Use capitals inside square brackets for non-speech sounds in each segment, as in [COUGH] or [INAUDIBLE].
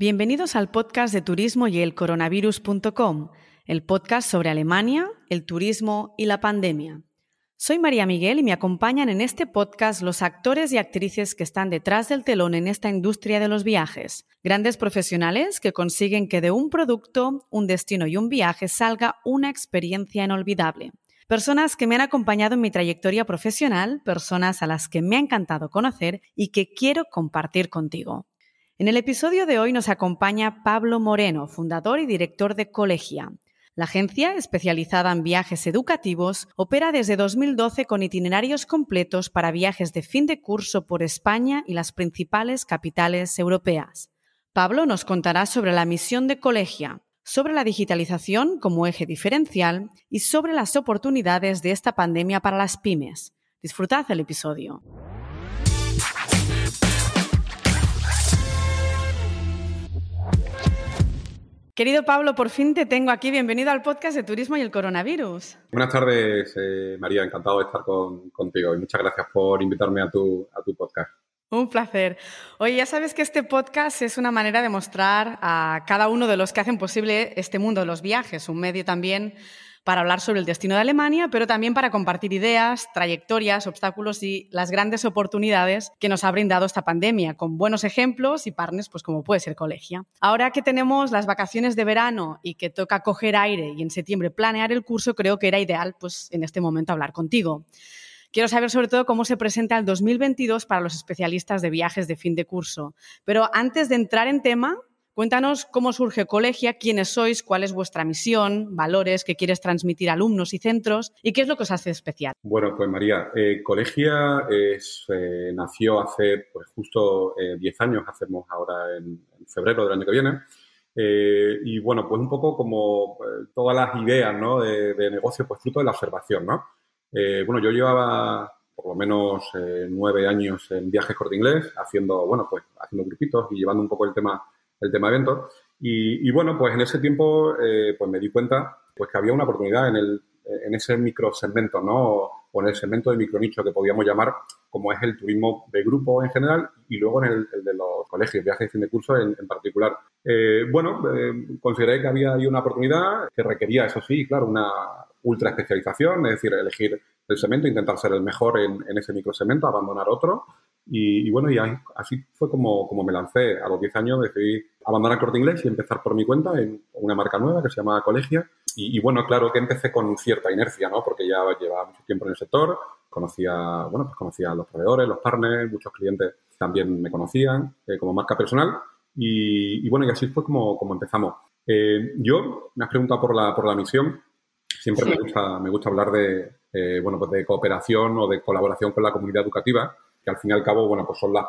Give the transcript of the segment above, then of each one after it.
Bienvenidos al podcast de turismo y el coronavirus.com, el podcast sobre Alemania, el turismo y la pandemia. Soy María Miguel y me acompañan en este podcast los actores y actrices que están detrás del telón en esta industria de los viajes. Grandes profesionales que consiguen que de un producto, un destino y un viaje salga una experiencia inolvidable. Personas que me han acompañado en mi trayectoria profesional, personas a las que me ha encantado conocer y que quiero compartir contigo. En el episodio de hoy nos acompaña Pablo Moreno, fundador y director de Colegia. La agencia, especializada en viajes educativos, opera desde 2012 con itinerarios completos para viajes de fin de curso por España y las principales capitales europeas. Pablo nos contará sobre la misión de Colegia, sobre la digitalización como eje diferencial y sobre las oportunidades de esta pandemia para las pymes. Disfrutad el episodio. Querido Pablo, por fin te tengo aquí. Bienvenido al podcast de Turismo y el Coronavirus. Buenas tardes, eh, María. Encantado de estar contigo y muchas gracias por invitarme a tu, a tu podcast. Un placer. Oye, ya sabes que este podcast es una manera de mostrar a cada uno de los que hacen posible este mundo de los viajes, un medio también para hablar sobre el destino de Alemania, pero también para compartir ideas, trayectorias, obstáculos y las grandes oportunidades que nos ha brindado esta pandemia, con buenos ejemplos y partners, pues como puede ser Colegia. Ahora que tenemos las vacaciones de verano y que toca coger aire y en septiembre planear el curso, creo que era ideal, pues en este momento hablar contigo. Quiero saber sobre todo cómo se presenta el 2022 para los especialistas de viajes de fin de curso. Pero antes de entrar en tema, Cuéntanos cómo surge Colegia, quiénes sois, cuál es vuestra misión, valores que quieres transmitir a alumnos y centros y qué es lo que os hace especial. Bueno, pues María, eh, Colegia es, eh, nació hace pues justo 10 eh, años, hacemos ahora en, febrero del año que viene. y bueno, pues un poco como todas las ideas ¿no? de, de, negocio, pues fruto de la observación, ¿no? bueno, yo llevaba por lo menos nueve años en viajes corte inglés, haciendo, bueno, pues haciendo grupitos y llevando un poco el tema el tema eventos. Y, y bueno, pues en ese tiempo eh, pues me di cuenta pues que había una oportunidad en, el, en ese microsegmento, ¿no? O en el segmento de micronicho que podíamos llamar como es el turismo de grupo en general y luego en el, de los colegios, viajes de fin de curso en, particular. Eh, bueno, eh, consideré que había ahí una oportunidad que requería, eso sí, claro, una ultra especialización, es decir, elegir el segmento, intentar ser el mejor en, en ese microsegmento, abandonar otro y, bueno, y así fue como, como me lancé. A los 10 años decidí abandonar Corte Inglés y empezar por mi cuenta en una marca nueva que se llama Colegia. Y, bueno, claro que empecé con cierta inercia, ¿no? Porque ya llevaba mucho tiempo en el sector, conocía, bueno, pues conocía a los proveedores, los partners, muchos clientes también me conocían eh, como marca personal. Y, bueno, y así fue como, como empezamos. Eh, yo, me has preguntado por la, por la misión. Siempre me, gusta, me gusta hablar de, eh, bueno, pues de cooperación o de colaboración con la comunidad educativa que al fin y al cabo, bueno, pues son la,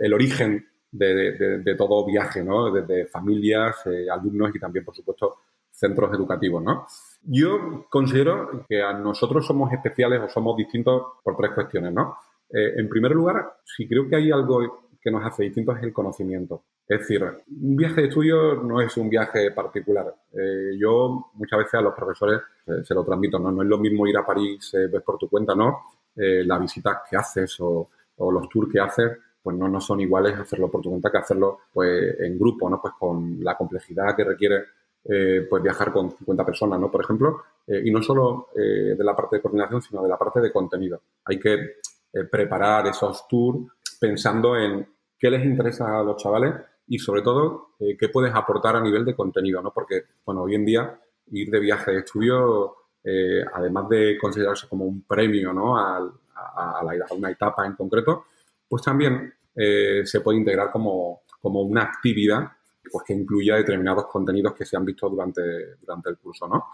el, origen de, todo viaje, ¿no? Desde familias, eh, alumnos y también, por supuesto, centros educativos, ¿no? Yo considero que a nosotros somos especiales o somos distintos por tres cuestiones, ¿no? Eh, en primer lugar, si creo que hay algo que nos hace distintos es el conocimiento. Es decir, un viaje de estudio no es un viaje particular. Eh, yo muchas veces a los profesores se lo transmito, ¿no? No es lo mismo ir a París ves por tu cuenta, ¿no? la visita que haces o los tours que haces, pues no, no son iguales hacerlo por tu cuenta que hacerlo pues en grupo, ¿no? Pues con la complejidad que requiere eh, pues viajar con 50 personas, ¿no? Por ejemplo, eh, y no solo eh, de la parte de coordinación, sino de la parte de contenido. Hay que preparar esos tours pensando en qué les interesa a los chavales y sobre todo qué puedes aportar a nivel de contenido, ¿no? Porque, bueno, hoy en día ir de viaje de estudio, además de considerarse como un premio, ¿no? Al, a, una etapa en concreto, pues también eh, se puede integrar como, como una actividad pues, que incluya determinados contenidos que se han visto durante, durante el curso, ¿no?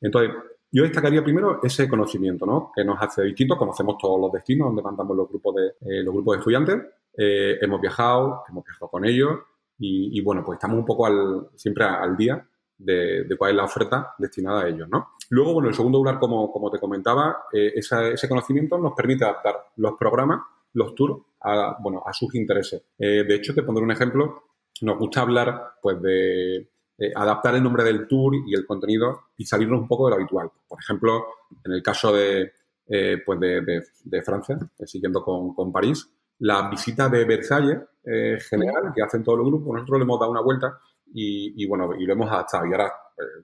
Entonces, yo destacaría primero ese conocimiento, ¿no? Que nos hace distintos, conocemos todos los destinos donde mandamos los grupos de, eh, los grupos de estudiantes, eh, hemos viajado, hemos viajado con ellos y, bueno, pues estamos un poco al, siempre al día de, cuál es la oferta destinada a ellos, ¿no? Luego, bueno, en segundo lugar, como, como te comentaba, eh, ese conocimiento nos permite adaptar los programas, los tours, a, bueno, a sus intereses. Eh, de hecho, te pondré un ejemplo. Nos gusta hablar, pues, de adaptar el nombre del tour y el contenido y salirnos un poco de lo habitual. Por ejemplo, en el caso de, eh, pues de, de, Francia, siguiendo con, con París, la visita de Versalles eh, general que hacen todos los grupos. Nosotros le hemos dado una vuelta y, bueno, y lo hemos adaptado. Y ahora eh,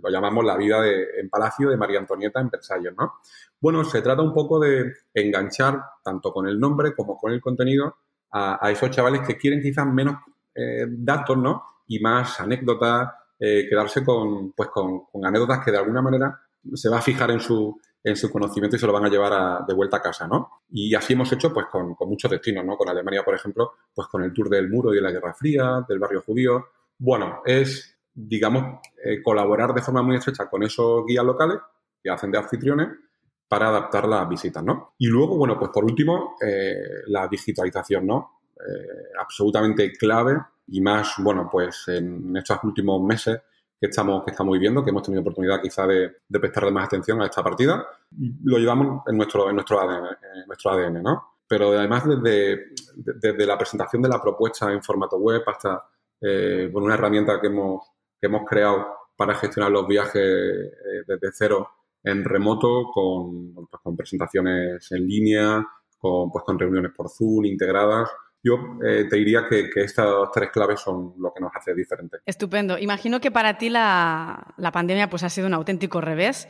lo llamamos la vida en Palacio de María Antonieta en Versalles, ¿no? Bueno, se trata un poco de enganchar tanto con el nombre como con el contenido a, esos chavales que quieren quizás menos eh, datos, ¿no? Y más anécdotas, quedarse con, pues con, anécdotas que de alguna manera se va a fijar en su, en su conocimiento y se lo van a llevar de vuelta a casa, ¿no? Y así hemos hecho pues con, muchos destinos, ¿no? Con Alemania, por ejemplo, pues con el tour del muro y de la Guerra Fría, del barrio judío. Bueno, es, digamos, eh, colaborar de forma muy estrecha con esos guías locales que hacen de anfitriones para adaptar las visitas, ¿no? Y luego, bueno, pues por último, eh, la digitalización, ¿no? Eh, absolutamente clave y más, bueno, pues en estos últimos meses que estamos, que estamos viviendo, que hemos tenido oportunidad quizá de, prestarle más atención a esta partida. Lo llevamos en nuestro, en nuestro ADN, nuestro ADN, ¿no? Pero además desde, desde la presentación de la propuesta en formato web hasta eh, una herramienta que hemos, que hemos creado para gestionar los viajes eh, desde cero en remoto, con, pues, presentaciones en línea, con, pues, con reuniones por Zoom integradas. Yo eh, te diría que, estas tres claves son lo que nos hace diferente. Estupendo. Imagino que para ti la, pandemia pues, ha sido un auténtico revés.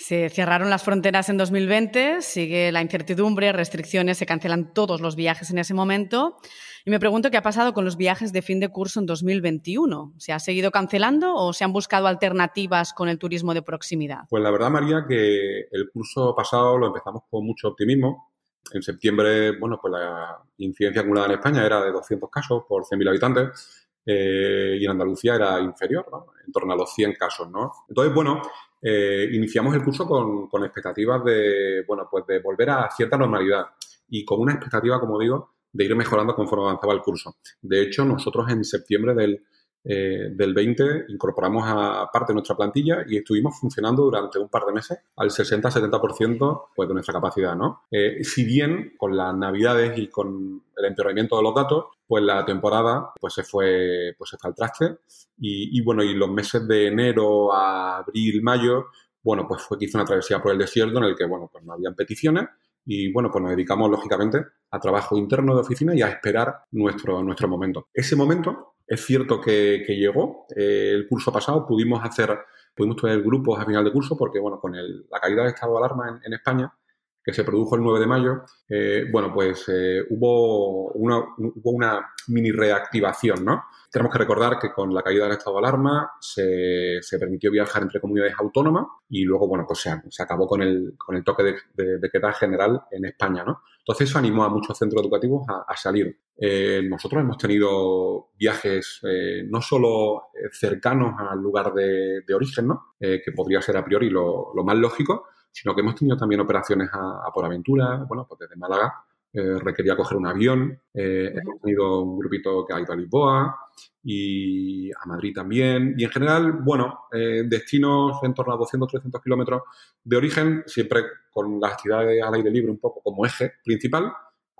Se cerraron las fronteras en 2020, sigue la incertidumbre, restricciones, se cancelan todos los viajes en ese momento. Y me pregunto qué ha pasado con los viajes de fin de curso en 2021. ¿Se ha seguido cancelando o se han buscado alternativas con el turismo de proximidad? Pues la verdad, María, que el curso pasado lo empezamos con mucho optimismo en septiembre, bueno, pues la incidencia acumulada en España era de 200 casos por 100.000 habitantes eh, y en Andalucía era inferior, en torno a los 100 casos, ¿no? Entonces, bueno, eh, iniciamos el curso con, con, expectativas de, bueno, pues de volver a cierta normalidad y con una expectativa, como digo, de ir mejorando conforme avanzaba el curso. De hecho, nosotros en septiembre del eh, del 20 incorporamos a parte de nuestra plantilla y estuvimos funcionando durante un par de meses al 60-70% pues, de nuestra capacidad. ¿no? Eh, si bien con las navidades y con el empeoramiento de los datos, pues la temporada pues, se, fue, pues, se fue al traste y, bueno, y los meses de enero a abril, mayo, bueno, pues fue quizá una travesía por el desierto en el que, bueno, pues no habían peticiones y bueno, pues nos dedicamos lógicamente a trabajo interno de oficina y a esperar nuestro, nuestro momento. Ese momento es cierto que, llegó. Eh, el curso pasado pudimos hacer, pudimos tener grupos a final de curso porque, bueno, con la caída del estado de alarma en, España, que se produjo el 9 de mayo, eh, bueno, pues eh, hubo, una, mini reactivación, ¿no? Tenemos que recordar que con la caída del estado de alarma se, permitió viajar entre comunidades autónomas y luego, bueno, pues se, acabó con el, con el toque de, queda general en España, ¿no? Entonces eso animó a muchos centros educativos a, salir. Eh, nosotros hemos tenido viajes no solo cercanos al lugar de, origen, ¿no? que podría ser a priori lo, más lógico, sino que hemos tenido también operaciones a, a por aventura, bueno, pues desde Málaga eh, requería coger un avión. Eh, hemos tenido un grupito que ha ido a Lisboa y a Madrid también. Y en general, bueno, eh, destinos en torno a 200-300 kilómetros de origen, siempre con las actividades al aire libre un poco como eje principal,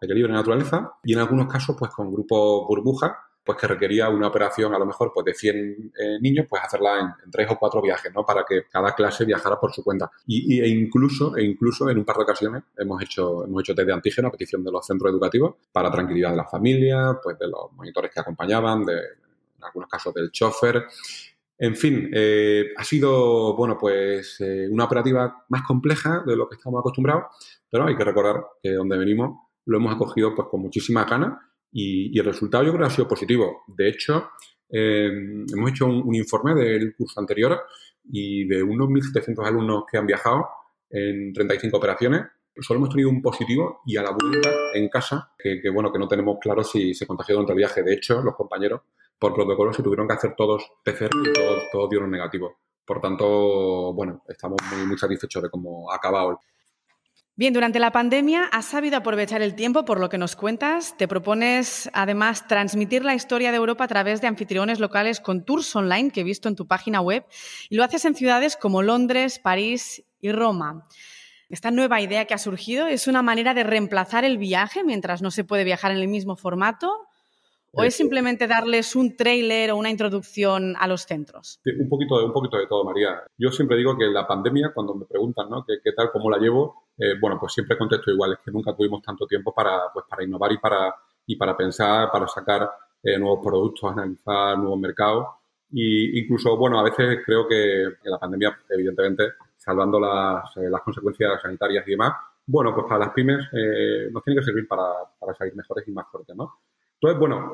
aire libre naturaleza, y en algunos casos, pues con grupos burbujas pues que requería una operación a lo mejor pues de 100 eh, niños, pues hacerla en, tres o cuatro viajes, ¿no? Para que cada clase viajara por su cuenta. Y, e incluso, e incluso en un par de ocasiones hemos hecho, hemos hecho test de antígeno a petición de los centros educativos para tranquilidad de las familias, pues de los monitores que acompañaban, de en algunos casos del chofer. En fin, eh, ha sido, bueno, pues eh, una operativa más compleja de lo que estamos acostumbrados, pero hay que recordar que donde venimos lo hemos acogido pues con muchísima ganas y, el resultado yo creo que ha sido positivo. De hecho, eh, hemos hecho un, informe del curso anterior y de unos 1.700 alumnos que han viajado en 35 operaciones, solo hemos tenido un positivo y a la vuelta en casa, que, bueno, que no tenemos claro si se contagió durante el viaje. De hecho, los compañeros, por protocolo, se tuvieron que hacer todos PCR y todos, dieron negativo. Por tanto, bueno, estamos muy, muy satisfechos de cómo ha acabado Bien, durante la pandemia has sabido aprovechar el tiempo por lo que nos cuentas. Te propones además transmitir la historia de Europa a través de anfitriones locales con tours online que he visto en tu página web y lo haces en ciudades como Londres, París y Roma. Esta nueva idea que ha surgido es una manera de reemplazar el viaje mientras no se puede viajar en el mismo formato ¿O es simplemente darles un trailer o una introducción a los centros? un, poquito de, un poquito de todo, María. Yo siempre digo que la pandemia, cuando me preguntan ¿no? ¿Qué, qué tal, cómo la llevo, eh, bueno, pues siempre contesto igual, es que nunca tuvimos tanto tiempo para, pues, para innovar y para, y para pensar, para sacar eh, nuevos productos, analizar nuevos mercados. Y incluso, bueno, a veces creo que, la pandemia, evidentemente, salvando las, eh, las, consecuencias sanitarias y demás, bueno, pues para las pymes nos tiene que servir para, para, salir mejores y más fuertes, ¿no? Entonces, bueno,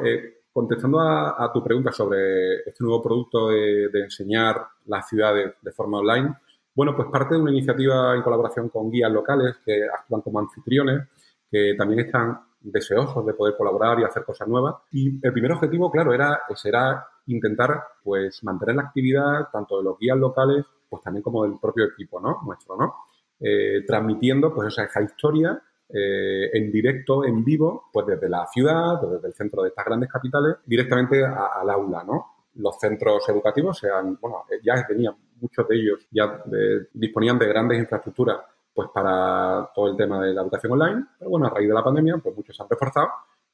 contestando a, tu pregunta sobre este nuevo producto de, de enseñar las ciudades de forma online, bueno, pues parte de una iniciativa en colaboración con guías locales que actúan como anfitriones, que también están deseosos de poder colaborar y hacer cosas nuevas. Y el primer objetivo, claro, era, será intentar pues mantener la actividad tanto de los guías locales, pues también como del propio equipo, ¿no? Nuestro, ¿no? Eh, transmitiendo pues esa, historia eh, en directo, en vivo, pues desde la ciudad, desde el centro de estas grandes capitales, directamente al aula, ¿no? Los centros educativos sean, bueno, ya tenían muchos de ellos, ya disponían de grandes infraestructuras pues para todo el tema de la educación online. Pero bueno, a raíz de la pandemia, pues muchos se han reforzado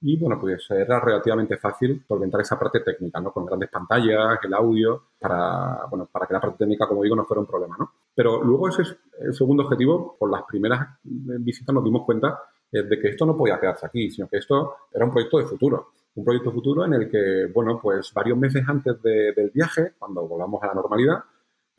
y bueno, pues era relativamente fácil solventar esa parte técnica, ¿no? Con grandes pantallas, el audio, para, bueno, para que la parte técnica, como digo, no fuera un problema, ¿no? Pero luego ese es el segundo objetivo, por las primeras visitas nos dimos cuenta eh, de que esto no podía quedarse aquí, sino que esto era un proyecto de futuro. Un proyecto futuro en el que, bueno, pues varios meses antes del viaje, cuando volvamos a la normalidad,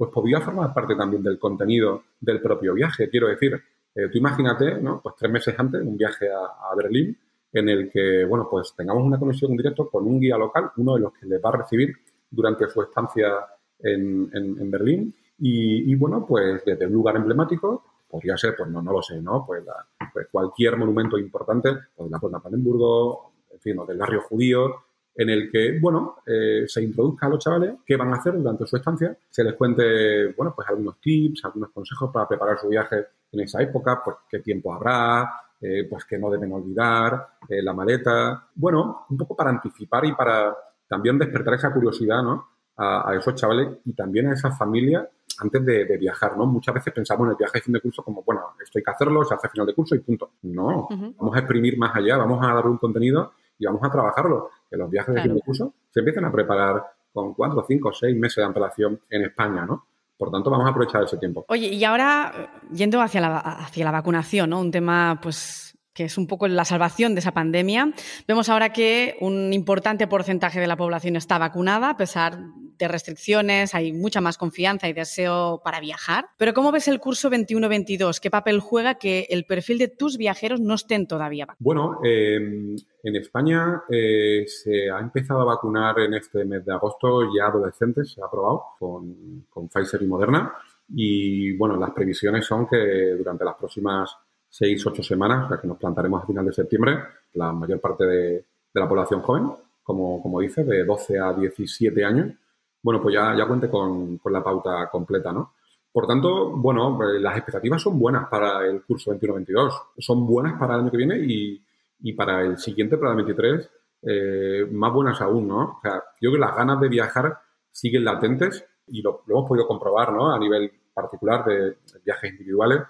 pues podía formar parte también del contenido del propio viaje. Quiero decir, eh, tú imagínate, ¿no? Pues tres meses antes, un viaje a, Berlín, en el que, bueno, pues tengamos una conexión en directo con un guía local, uno de los que les va a recibir durante su estancia en, Berlín. Y, bueno, pues desde un lugar emblemático, podría ser, pues no, no lo sé, ¿no? Pues, pues cualquier monumento importante, pues la Puerta de Brandenburgo, en fin, o del barrio judío, en el que, bueno, eh, se introduzca a los chavales qué van a hacer durante su estancia, se les cuente, bueno, pues algunos tips, algunos consejos para preparar su viaje en esa época, pues qué tiempo habrá, eh, pues que no deben olvidar, eh, la maleta, bueno, un poco para anticipar y para también despertar esa curiosidad, ¿no? A, esos chavales y también a esas familias antes de, viajar, ¿no? Muchas veces pensamos en el viaje de fin de curso como, bueno, esto hay que hacerlo, se hace final de curso y punto. No, vamos a exprimir más allá, vamos a dar un contenido y vamos a trabajarlo que los viajes de fin de curso se empiezan a preparar con cuatro, cinco, seis meses de antelación en España, ¿no? Por tanto, vamos a aprovechar ese tiempo. Oye, y ahora, yendo hacia la, hacia la vacunación, ¿no? Un tema, pues, que es un poco la salvación de esa pandemia. Vemos ahora que un importante porcentaje de la población está vacunada, a pesar de restricciones, hay mucha más confianza y deseo para viajar. Pero ¿cómo ves el curso 21-22? ¿Qué papel juega que el perfil de tus viajeros no estén todavía vacunados? Bueno, em, en España eh, se ha empezado a vacunar en este mes de agosto ya adolescentes, se ha aprobado con, con Pfizer y Moderna. Y bueno, las previsiones son que durante las próximas seis, ocho semanas, la que nos plantaremos a final de septiembre, la mayor parte de, la población joven, como, como dice, de 12 a 17 años, bueno, pues ya, ya cuente con, la pauta completa, ¿no? Por tanto, bueno, pues las expectativas son buenas para el curso 21-22, son buenas para el año que viene y, para el siguiente, para el 23, eh, más buenas aún, ¿no? O sea, yo creo que las ganas de viajar siguen latentes y lo, lo hemos podido comprobar, ¿no? A nivel particular de viajes individuales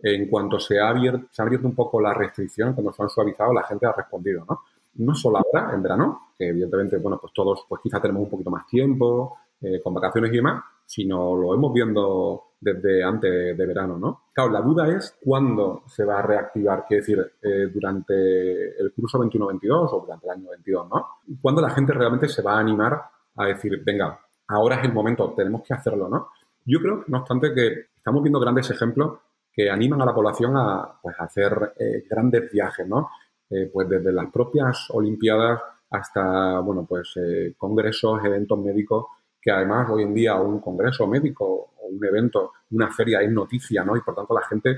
en cuanto se ha, abierto, se ha abierto un poco la restricción, cuando se han suavizado, la gente ha respondido, ¿no? No solo ahora, en verano, que evidentemente, bueno, pues todos, pues quizá tenemos un poquito más tiempo, eh, con vacaciones y demás, sino lo hemos viendo desde antes de verano, ¿no? Claro, la duda es cuándo se va a reactivar, quiere decir, eh, durante el curso 21-22 o durante el año 22, ¿no? Cuándo la gente realmente se va a animar a decir, venga, ahora es el momento, tenemos que hacerlo, ¿no? Yo creo, no obstante, que estamos viendo grandes ejemplos que animan a la población a, pues, hacer eh, grandes viajes, ¿no? Eh, pues desde las propias Olimpiadas hasta, bueno, pues eh, congresos, eventos médicos, que además hoy en día un congreso médico o un evento, una feria es noticia, ¿no? Y por tanto la gente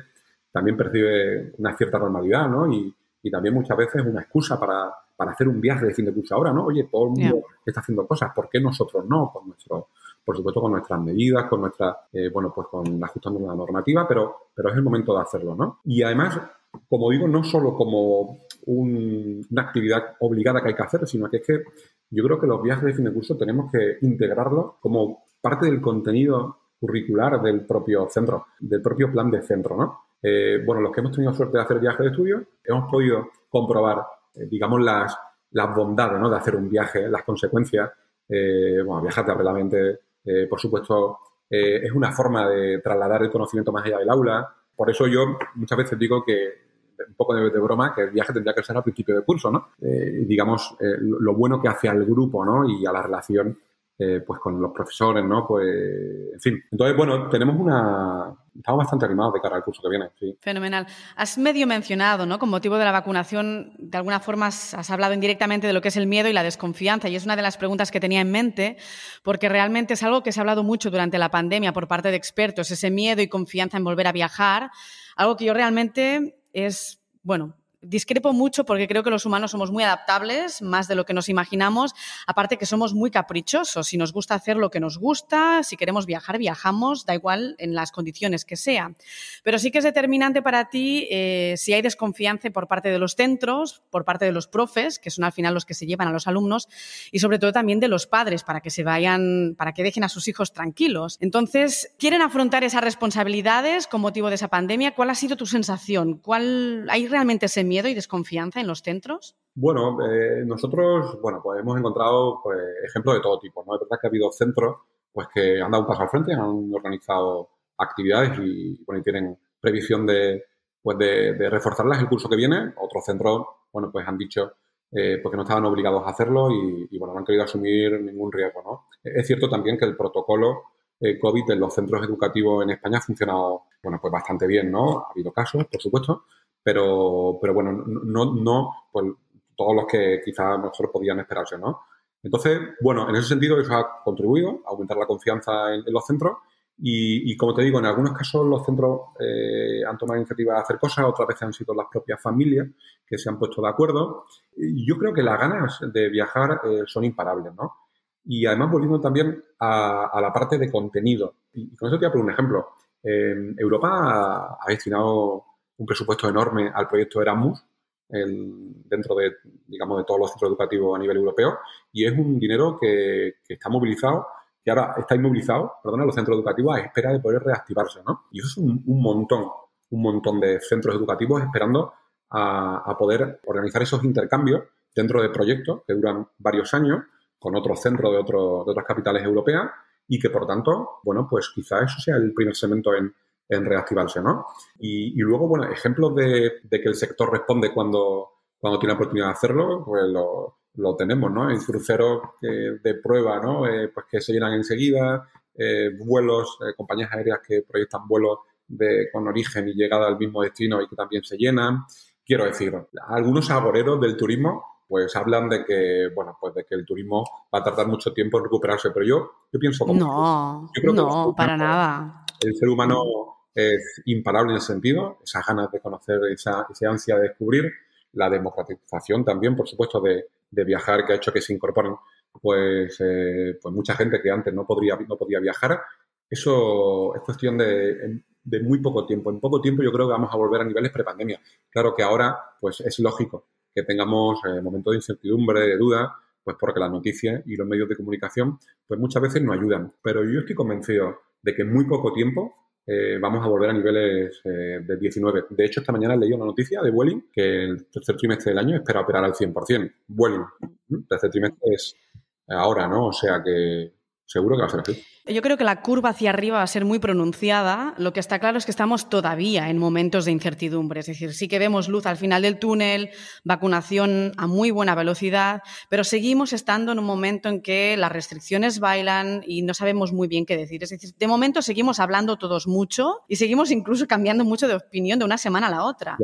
también percibe una cierta normalidad, ¿no? Y, y también muchas veces una excusa para, para, hacer un viaje de fin de curso ahora, ¿no? Oye, todo el mundo está haciendo cosas, ¿por qué nosotros no? Con nuestro por supuesto con nuestras medidas, con nuestra, eh, bueno, pues con ajustando la normativa, pero, pero es el momento de hacerlo, ¿no? Y además, como digo, no solo como una actividad obligada que hay que hacer, sino que es que yo creo que los viajes de fin de curso tenemos que integrarlos como parte del contenido curricular del propio centro, del propio plan de centro, ¿no? Eh, bueno, los que hemos tenido suerte de hacer viajes de estudio, hemos podido comprobar, eh, digamos, las, las bondades ¿no? de hacer un viaje, las consecuencias. bueno, viajar rápidamente eh, por supuesto, eh, es una forma de trasladar el conocimiento más allá del aula. Por eso yo muchas veces digo que un poco de, broma que el viaje tendría que ser al principio de curso, ¿no? Eh, digamos, eh, lo bueno que hace al grupo, ¿no? Y a la relación pues con los profesores, ¿no? Pues, en fin. Entonces, bueno, tenemos una... Estamos bastante animados de cara al curso que viene. Fenomenal. Has medio mencionado, ¿no? Con motivo de la vacunación, de alguna forma has hablado indirectamente de lo que es el miedo y la desconfianza, y es una de las preguntas que tenía en mente, porque realmente es algo que se ha hablado mucho durante la pandemia por parte de expertos, ese miedo y confianza en volver a viajar, algo que yo realmente es, bueno, discrepo mucho porque creo que los humanos somos muy adaptables, más de lo que nos imaginamos, aparte que somos muy caprichosos, si nos gusta hacer lo que nos gusta, si queremos viajar, viajamos, da igual en las condiciones que sea. Pero sí que es determinante para ti eh, si hay desconfianza por parte de los centros, por parte de los profes, que son al final los que se llevan a los alumnos, y sobre todo también de los padres, para que se vayan, para que dejen a sus hijos tranquilos. Entonces, ¿quieren afrontar esas responsabilidades con motivo de esa pandemia? ¿Cuál ha sido tu sensación? ¿Cuál, ¿Hay realmente ese miedo y desconfianza en los centros? Bueno, eh, nosotros, bueno, pues hemos encontrado pues, ejemplos de todo tipo, ¿no? Es verdad que ha habido centros pues que han dado un paso al frente, han organizado actividades y, bueno, tienen previsión de, pues de, reforzarlas el curso que viene. Otros centros, bueno, pues han dicho eh, porque no estaban obligados a hacerlo y, bueno, no han querido asumir ningún riesgo, ¿no? Es cierto también que el protocolo eh, COVID en los centros educativos en España ha funcionado, bueno, pues bastante bien, ¿no? Ha habido casos, por supuesto, pero, pero bueno, no, no pues, todos los que quizás mejor podían esperarse, ¿no? Entonces, bueno, en ese sentido eso ha contribuido a aumentar la confianza en, los centros y, como te digo, en algunos casos los centros eh, han tomado iniciativa de hacer cosas, otras veces han sido las propias familias que se han puesto de acuerdo. Y yo creo que las ganas de viajar eh, son imparables, ¿no? Y además, volviendo también a, la parte de contenido. Y, con eso te voy a poner un ejemplo. Europa ha destinado un presupuesto enorme al proyecto Erasmus dentro de, digamos, de todos los centros educativos a nivel europeo y es un dinero que, está movilizado, que ahora está inmovilizado, perdón, los centros educativos a espera de poder reactivarse, ¿no? Y eso es un, montón, un montón de centros educativos esperando a, poder organizar esos intercambios dentro de proyectos que duran varios años con otros centros de, otras capitales europeas y que, por tanto, bueno, pues quizá eso sea el primer segmento en en reactivarse, ¿no? Y, luego, bueno, ejemplos de, que el sector responde cuando, cuando tiene la oportunidad de hacerlo, pues lo, tenemos, ¿no? Hay cruceros de prueba, ¿no? Eh, pues que se llenan enseguida, eh, vuelos, eh, compañías aéreas que proyectan vuelos de, con origen y llegada al mismo destino y que también se llenan. Quiero decir, algunos agoreros del turismo pues hablan de que, bueno, pues de que el turismo va a tardar mucho tiempo en recuperarse, pero yo, yo pienso como... No, no, para nada. El ser humano es imparable en ese sentido, esas ganas de conocer, esa, ansia de descubrir, la democratización también, por supuesto, de, viajar que ha hecho que se incorporen pues, eh, pues mucha gente que antes no, podría, no podía viajar. Eso es cuestión de, muy poco tiempo. En poco tiempo yo creo que vamos a volver a niveles prepandemia. Claro que ahora pues es lógico que tengamos eh, momentos de incertidumbre, de duda, pues porque las noticias y los medios de comunicación pues muchas veces no ayudan. Pero yo estoy convencido de que en muy poco tiempo eh, vamos a volver a niveles eh, de 19. De hecho, esta mañana he leído una noticia de Vueling que el tercer trimestre del año espera operar al 100%. Vueling. El tercer trimestre es ahora, ¿no? O sea que seguro que va a ser así. Yo creo que la curva hacia arriba va a ser muy pronunciada. Lo que está claro es que estamos todavía en momentos de incertidumbre. Es decir, sí que vemos luz al final del túnel, vacunación a muy buena velocidad, pero seguimos estando en un momento en que las restricciones bailan y no sabemos muy bien qué decir. Es decir, de momento seguimos hablando todos mucho y seguimos incluso cambiando mucho de opinión de una semana a la otra.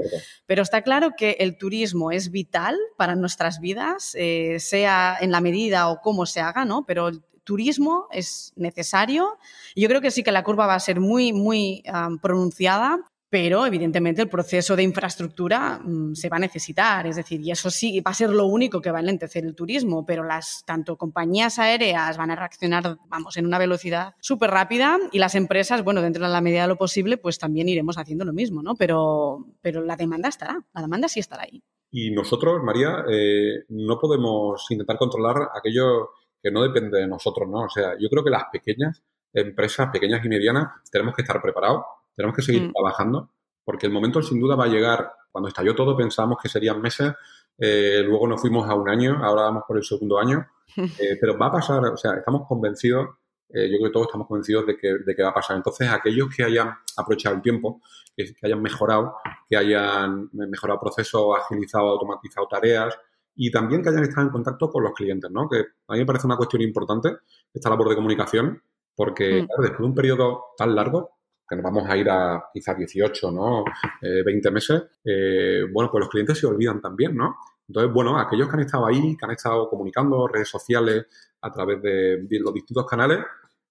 Pero está claro que el turismo es vital para nuestras vidas, eh, sea en la medida o cómo se haga, ¿no? Pero turismo es necesario. Yo creo que sí que la curva va a ser muy, muy pronunciada, pero evidentemente el proceso de infraestructura mm, se va a necesitar, es decir, y eso sí va a ser lo único que va a enlentecer el turismo, pero las tanto compañías aéreas van a reaccionar, vamos, en una velocidad súper rápida y las empresas, bueno, dentro de la medida de lo posible, pues también iremos haciendo lo mismo, ¿no? Pero, pero la demanda estará, la demanda sí estará ahí. Y nosotros, María, eh, no podemos intentar controlar aquello que no depende de nosotros, ¿no? O sea, yo creo que las pequeñas empresas, pequeñas y medianas, tenemos que estar preparados, tenemos que seguir mm. trabajando, porque el momento sin duda va a llegar. Cuando estalló todo pensábamos que serían meses, eh, luego nos fuimos a un año, ahora vamos por el segundo año, [LAUGHS] eh, pero va a pasar, o sea, estamos convencidos eh, yo creo que todos estamos convencidos de que, de que va a pasar. Entonces, aquellos que hayan aprovechado el tiempo, que, hayan mejorado, que hayan mejorado procesos, agilizado, automatizado tareas y también que hayan estado en contacto con los clientes, ¿no? Que a mí me parece una cuestión importante esta labor de comunicación, porque mm. después de un periodo tan largo, que nos vamos a ir a quizás 18, ¿no? 20 eh, meses, eh, bueno, pues los clientes se olvidan también, ¿no? Entonces, bueno, aquellos que han estado ahí, que han estado comunicando, redes sociales, a través de, los distintos canales,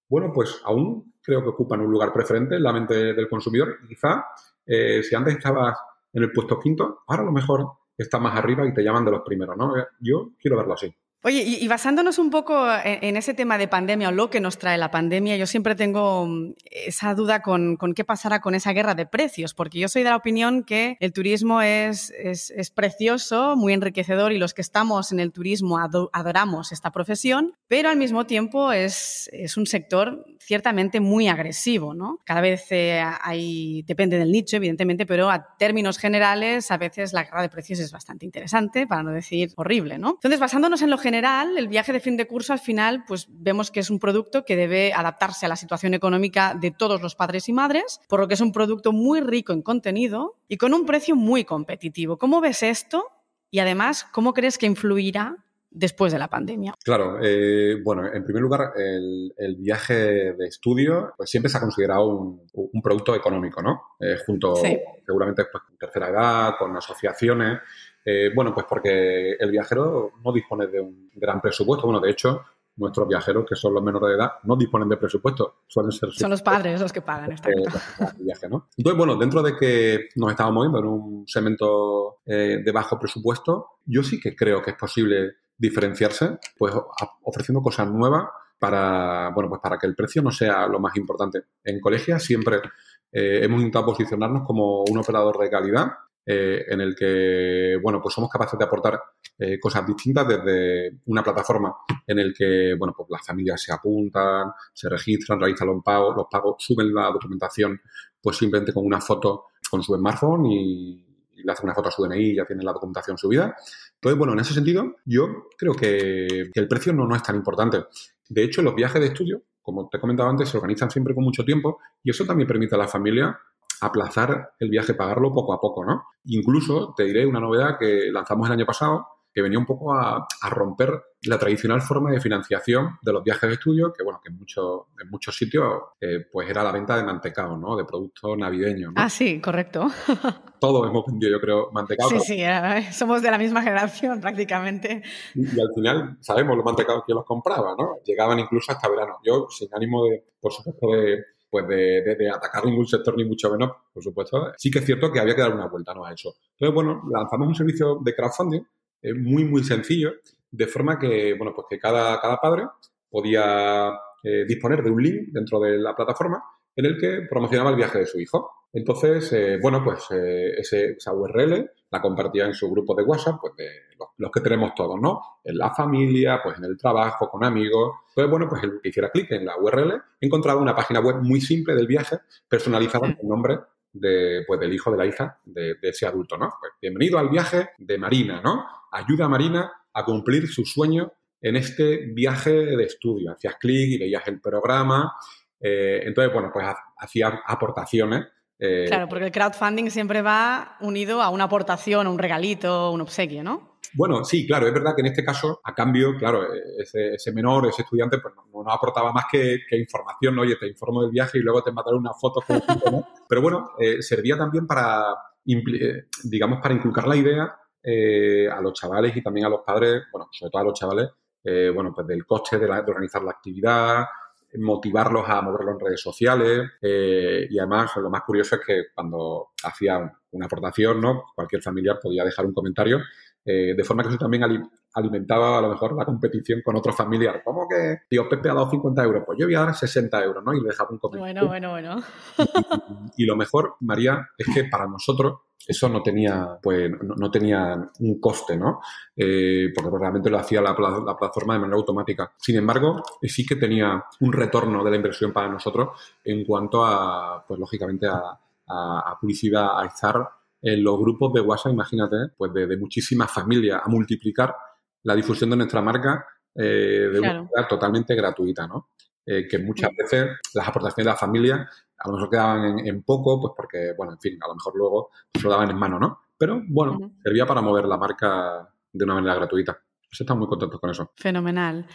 bueno, pues aún creo que ocupan un lugar preferente en la mente del consumidor. quizá eh, si antes estabas en el puesto quinto, ahora a lo mejor estás más arriba y te llaman de los primeros, ¿no? Yo quiero verlo así. Oye, y, basándonos un poco en, ese tema de pandemia o lo que nos trae la pandemia, yo siempre tengo mm, esa duda con, qué pasará con esa guerra de precios, porque yo soy de la opinión que el turismo es, es, precioso, muy enriquecedor y los que estamos en el turismo adoramos esta profesión, pero al mismo tiempo es, es un sector ciertamente muy agresivo, ¿no? Cada vez eh, hay, depende del nicho, evidentemente, pero a términos generales, a veces la guerra de precios es bastante interesante, para no decir horrible, ¿no? Entonces, basándonos en lo general, general, el viaje de fin de curso al final, pues vemos que es un producto que debe adaptarse a la situación económica de todos los padres y madres, por lo que es un producto muy rico en contenido y con un precio muy competitivo. ¿Cómo ves esto? Y además, ¿cómo crees que influirá después de la pandemia? Claro, eh, bueno, en primer lugar, el, viaje de estudio pues siempre se ha considerado un, producto económico, ¿no? Eh, junto seguramente pues, con tercera edad, con asociaciones. Eh, bueno, pues porque el viajero no dispone de un gran presupuesto. Bueno, de hecho, nuestros viajeros, que son los menores de edad, no disponen de presupuesto. Suelen ser son los padres los que pagan esta eh, [LAUGHS] viaje, ¿no? Entonces, bueno, dentro de que nos estamos moviendo en un segmento eh, de bajo presupuesto, yo sí que creo que es posible diferenciarse, pues ofreciendo cosas nuevas para, bueno, pues para que el precio no sea lo más importante. En colegia siempre hemos intentado posicionarnos como un operador de calidad eh, en el que, bueno, pues somos capaces de aportar eh, cosas distintas desde una plataforma en el que, bueno, pues las familias se apuntan, se registran, realizan los pagos, los pagos, suben la documentación, pues simplemente con una foto con su smartphone y, le hacen una foto a su DNI y ya tienen la documentación subida. Entonces, bueno, en ese sentido, yo creo que, el precio no, no es tan importante. De hecho, los viajes de estudio, como te he comentado antes, se organizan siempre con mucho tiempo y eso también permite a la familia aplazar el viaje, pagarlo poco a poco, ¿no? Incluso te diré una novedad que lanzamos el año pasado, que venía un poco a, romper la tradicional forma de financiación de los viajes de estudio, que bueno, que en, muchos en muchos sitios eh, pues era la venta de mantecado, ¿no? De productos navideños. Ah, sí, correcto. [LAUGHS] Todos hemos vendido, yo creo, mantecado. Sí, sí, somos de la misma generación prácticamente. Y, al final sabemos los mantecados que los compraba, ¿no? Llegaban incluso hasta verano. Yo, sin ánimo de, por supuesto, de pues de, atacar ningún sector ni mucho menos, por supuesto. Sí que es cierto que había que dar una vuelta ¿no? a eso. Entonces, bueno, lanzamos un servicio de crowdfunding eh, muy, muy sencillo, de forma que, bueno, pues que cada, cada padre podía eh, disponer de un link dentro de la plataforma en el que promocionaba el viaje de su hijo. Entonces, eh, bueno, pues esa URL la compartía en su grupo de WhatsApp, pues de los, que tenemos todos, ¿no? En la familia, pues en el trabajo, con amigos. Entonces, bueno, pues el que hiciera clic en la URL encontraba una página web muy simple del viaje, personalizada con nombre de, pues, del hijo de la hija de, ese adulto, ¿no? Pues, bienvenido al viaje de Marina, ¿no? Ayuda a Marina a cumplir su sueño en este viaje de estudio. Hacías clic y veías el programa. Eh, entonces, bueno, pues hacía aportaciones eh, claro, porque el crowdfunding siempre va unido a una aportación, un regalito, un obsequio, ¿no? Bueno, sí, claro, es verdad que en este caso, a cambio, claro, ese, menor, ese estudiante, pues no, nos aportaba más que, información, ¿no? Oye, te informo del viaje y luego te mandaré una foto. ¿no? [LAUGHS] Pero bueno, eh, servía también para, eh, digamos, para inculcar la idea a los chavales y también a los padres, bueno, sobre todo a los chavales, bueno, pues del coste de organizar la actividad, motivarlos a moverlo en redes sociales eh, y además lo más curioso es que cuando hacía una aportación, ¿no? cualquier familiar podía dejar un comentario, eh, de forma que eso también alimentaba a lo mejor la competición con otro familiar. ¿Cómo que tío Pepe ha dado 50 euros? Pues yo voy a dar 60 euros, ¿no? Y le dejaba un comentario. Bueno, bueno, bueno. y lo mejor, María, es que para nosotros eso no tenía, pues, no, tenía un coste, ¿no? Eh, porque realmente lo hacía la, plataforma de manera automática. Sin embargo, sí que tenía un retorno de la inversión para nosotros en cuanto a, pues lógicamente, a, publicidad, a estar en los grupos de WhatsApp, imagínate, pues de, muchísimas familias, a multiplicar la difusión de nuestra marca eh, de una manera totalmente gratuita, ¿no? eh, que muchas veces las aportaciones de la familia a lo mejor quedaban en, poco, pues porque, bueno, en fin, a lo mejor luego se lo daban en mano, ¿no? Pero bueno, servía para mover la marca de una manera gratuita. Pues estamos muy contentos con eso. Fenomenal.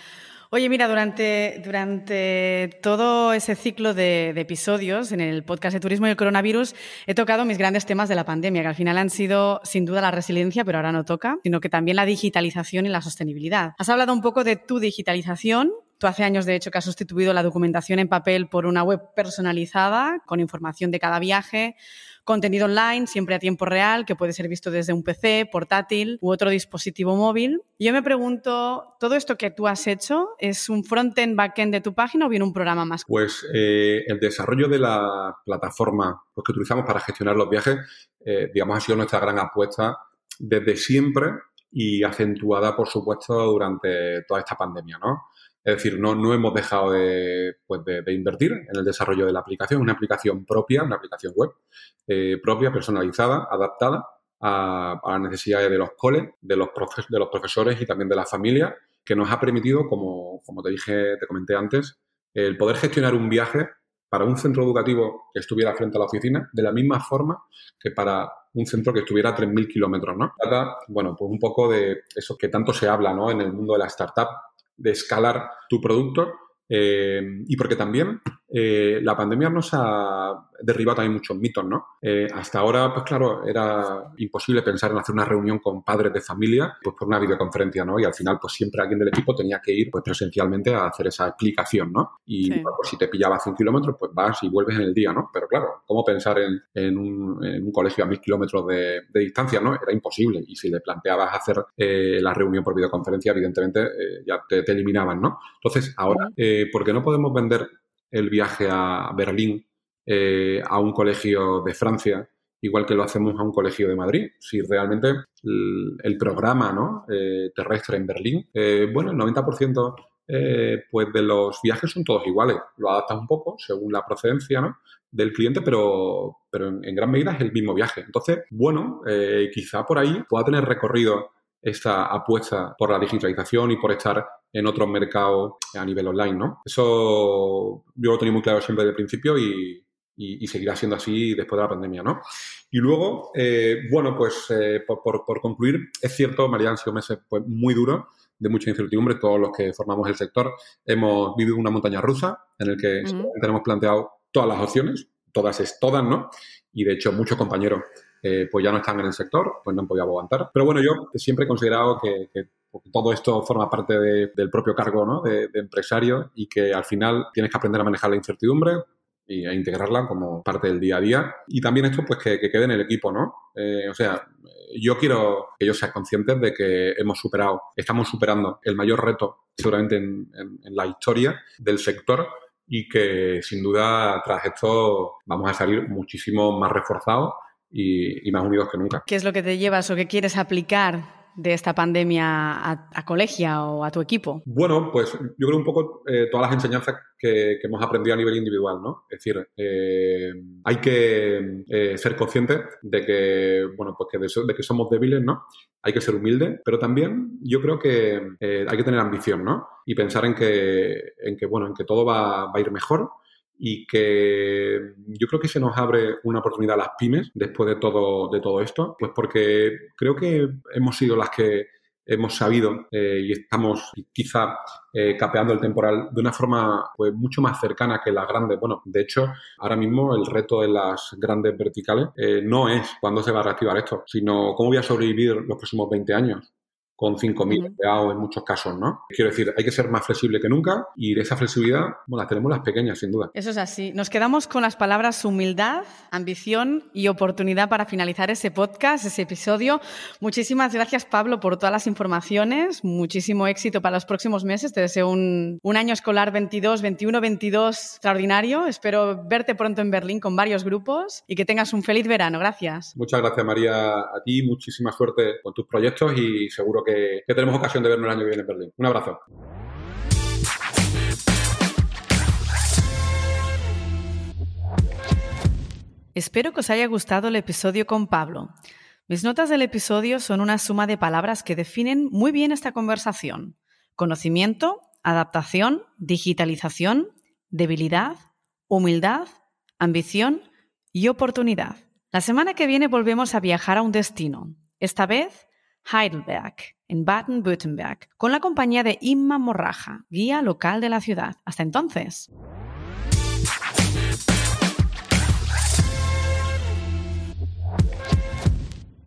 Oye, mira, durante, durante todo ese ciclo de, episodios en el podcast de Turismo y el Coronavirus he tocado mis grandes temas de la pandemia, que al final han sido sin duda la resiliencia, pero ahora no toca, sino que también la digitalización y la sostenibilidad. Has hablado un poco de tu digitalización Tú hace años, de hecho, que has sustituido la documentación en papel por una web personalizada con información de cada viaje, contenido online, siempre a tiempo real, que puede ser visto desde un PC, portátil u otro dispositivo móvil. yo me pregunto, ¿todo esto que tú has hecho es un front-end, back-end de tu página o bien un programa más? Pues eh, el desarrollo de la plataforma pues, que utilizamos para gestionar los viajes, eh, digamos, ha sido nuestra gran apuesta desde siempre y acentuada, por supuesto, durante toda esta pandemia, ¿no? Es decir, no, no hemos dejado pues de, de, invertir en el desarrollo de la aplicación, una aplicación propia, una aplicación web eh, propia, personalizada, adaptada a, a, las necesidades de los coles, de los, de los profesores y también de la familia, que nos ha permitido, como, como te dije, te comenté antes, el poder gestionar un viaje para un centro educativo que estuviera frente a la oficina de la misma forma que para un centro que estuviera a 3.000 kilómetros, ¿no? Trata, bueno, pues un poco de eso que tanto se habla, ¿no? En el mundo de la startup, de escalar tu producto eh, y porque también eh, la pandemia nos ha derribado también muchos mitos, ¿no? Eh, hasta ahora, pues claro, era imposible pensar en hacer una reunión con padres de familia, pues por una videoconferencia, ¿no? Y al final, pues siempre alguien del equipo tenía que ir, pues presencialmente a hacer esa explicación, ¿no? Y pues, si te pillaba a 100 kilómetros, pues vas y vuelves en el día, ¿no? Pero claro, ¿cómo pensar en, un, colegio a mil kilómetros de, distancia, ¿no? Era imposible. Y si le planteabas hacer la reunión por videoconferencia, evidentemente ya te, te, eliminaban, ¿no? Entonces, ahora, ¿por qué no podemos vender el viaje a Berlín eh, a un colegio de Francia, igual que lo hacemos a un colegio de Madrid. Si realmente el, programa ¿no? Eh, terrestre en Berlín, eh, bueno, el 90% pues de los viajes son todos iguales. Lo adaptas un poco según la procedencia ¿no? del cliente, pero, pero en, gran medida es el mismo viaje. Entonces, bueno, quizá por ahí pueda tener recorrido esta apuesta por la digitalización y por estar en otros mercados a nivel online, ¿no? Eso yo lo tenía muy claro siempre desde el principio y, seguirá siendo así después de la pandemia, ¿no? Y luego, eh, bueno, pues eh, por, concluir, es cierto, María, han sido meses pues, muy duros, de mucha incertidumbre, todos los que formamos el sector hemos vivido una montaña rusa en el que tenemos planteado todas las opciones, todas es todas, ¿no? Y de hecho muchos compañeros eh, pues ya no están en el sector, pues no han podido aguantar. Pero bueno, yo siempre he considerado que, todo esto forma parte del propio cargo ¿no? de, empresario y que al final tienes que aprender a manejar la incertidumbre y a integrarla como parte del día a día. Y también esto, pues que, quede en el equipo, ¿no? Eh, o sea, yo quiero que ellos sean conscientes de que hemos superado, estamos superando el mayor reto seguramente en, en la historia del sector y que sin duda tras esto vamos a salir muchísimo más reforzados y, más unidos que nunca. ¿Qué es lo que te llevas o qué quieres aplicar de esta pandemia a, Colegia o a tu equipo? Bueno, pues yo creo un poco eh, todas las enseñanzas que, hemos aprendido a nivel individual, ¿no? Es decir, eh, hay que eh, ser conscientes de que, bueno, pues que de, que somos débiles, ¿no? Hay que ser humildes, pero también yo creo que hay que tener ambición, ¿no? Y pensar en que, en que bueno, en que todo va, va a ir mejor y que yo creo que se nos abre una oportunidad a las pymes después de todo, de todo esto, pues porque creo que hemos sido las que hemos sabido eh, y estamos quizá eh, capeando el temporal de una forma pues, mucho más cercana que las grandes. Bueno, de hecho, ahora mismo el reto de las grandes verticales eh, no es cuándo se va a reactivar esto, sino cómo voy a sobrevivir los próximos 20 años con 5.000 empleados en muchos casos, ¿no? Quiero decir, hay que ser más flexible que nunca y esa flexibilidad, bueno, la tenemos las pequeñas, sin duda. Eso es así. Nos quedamos con las palabras humildad, ambición y oportunidad para finalizar ese podcast, ese episodio. Muchísimas gracias, Pablo, por todas las informaciones. Muchísimo éxito para los próximos meses. Te deseo un, un año escolar 22, 21, 22 extraordinario. Espero verte pronto en Berlín con varios grupos y que tengas un feliz verano. Gracias. Muchas gracias, María, a ti. Muchísima suerte con tus proyectos y seguro que tenemos ocasión de vernos el año que viene en Berlín. Un abrazo. Espero que os haya gustado el episodio con Pablo. Mis notas del episodio son una suma de palabras que definen muy bien esta conversación. Conocimiento, adaptación, digitalización debilidad, humildad, ambición y oportunidad. La semana que viene volvemos a viajar a un destino, esta vez Heidelberg, en Baden-Württemberg, con la compañía de Inma Morraja, guía local de la ciudad. Hasta entonces.